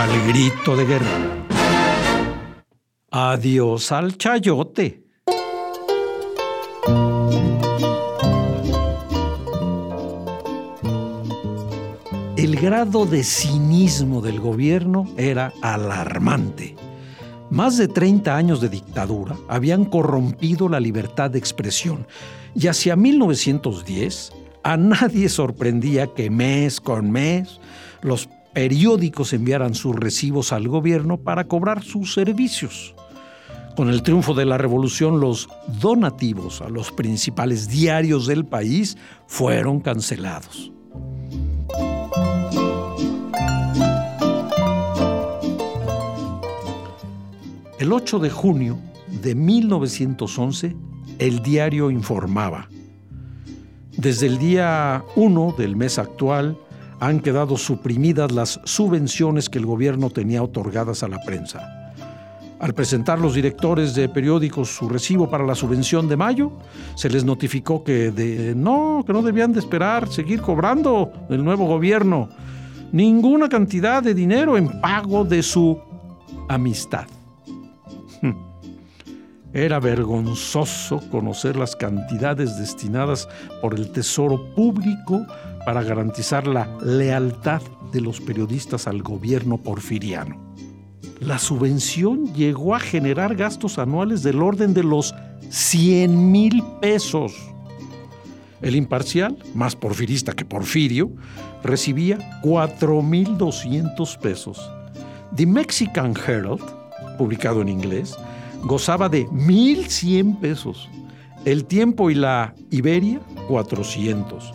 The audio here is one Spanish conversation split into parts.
Al grito de guerra. Adiós al chayote. El grado de cinismo del gobierno era alarmante. Más de 30 años de dictadura habían corrompido la libertad de expresión y hacia 1910 a nadie sorprendía que mes con mes los periódicos enviaran sus recibos al gobierno para cobrar sus servicios. Con el triunfo de la revolución, los donativos a los principales diarios del país fueron cancelados. El 8 de junio de 1911, el diario informaba, desde el día 1 del mes actual han quedado suprimidas las subvenciones que el gobierno tenía otorgadas a la prensa. Al presentar los directores de periódicos su recibo para la subvención de mayo, se les notificó que de, no, que no debían de esperar seguir cobrando del nuevo gobierno ninguna cantidad de dinero en pago de su amistad. Era vergonzoso conocer las cantidades destinadas por el Tesoro Público para garantizar la lealtad de los periodistas al gobierno porfiriano. La subvención llegó a generar gastos anuales del orden de los 100 mil pesos. El imparcial, más porfirista que Porfirio, recibía 4.200 pesos. The Mexican Herald, publicado en inglés, gozaba de 1.100 pesos. El Tiempo y la Iberia, 400.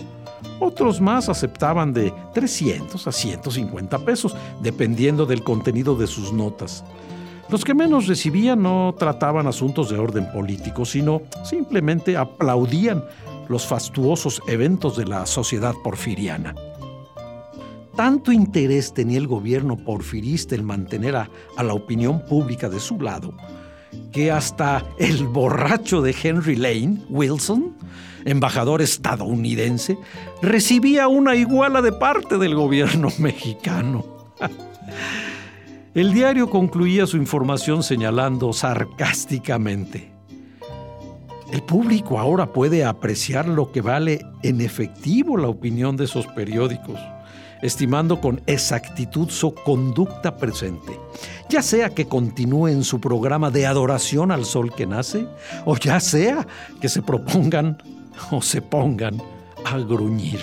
Otros más aceptaban de 300 a 150 pesos, dependiendo del contenido de sus notas. Los que menos recibían no trataban asuntos de orden político, sino simplemente aplaudían los fastuosos eventos de la sociedad porfiriana. Tanto interés tenía el gobierno porfirista en mantener a, a la opinión pública de su lado, que hasta el borracho de Henry Lane, Wilson, embajador estadounidense, recibía una iguala de parte del gobierno mexicano. El diario concluía su información señalando sarcásticamente, el público ahora puede apreciar lo que vale en efectivo la opinión de esos periódicos estimando con exactitud su conducta presente, ya sea que continúe en su programa de adoración al sol que nace, o ya sea que se propongan o se pongan a gruñir.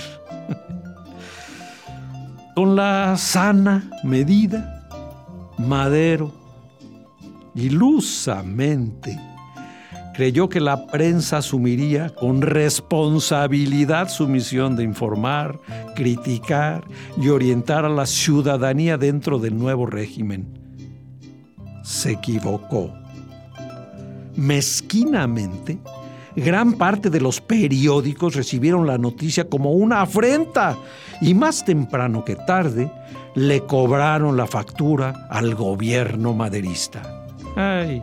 Con la sana medida, Madero ilusamente creyó que la prensa asumiría con responsabilidad su misión de informar, criticar y orientar a la ciudadanía dentro del nuevo régimen. Se equivocó. Mezquinamente, gran parte de los periódicos recibieron la noticia como una afrenta y más temprano que tarde le cobraron la factura al gobierno maderista. Ay,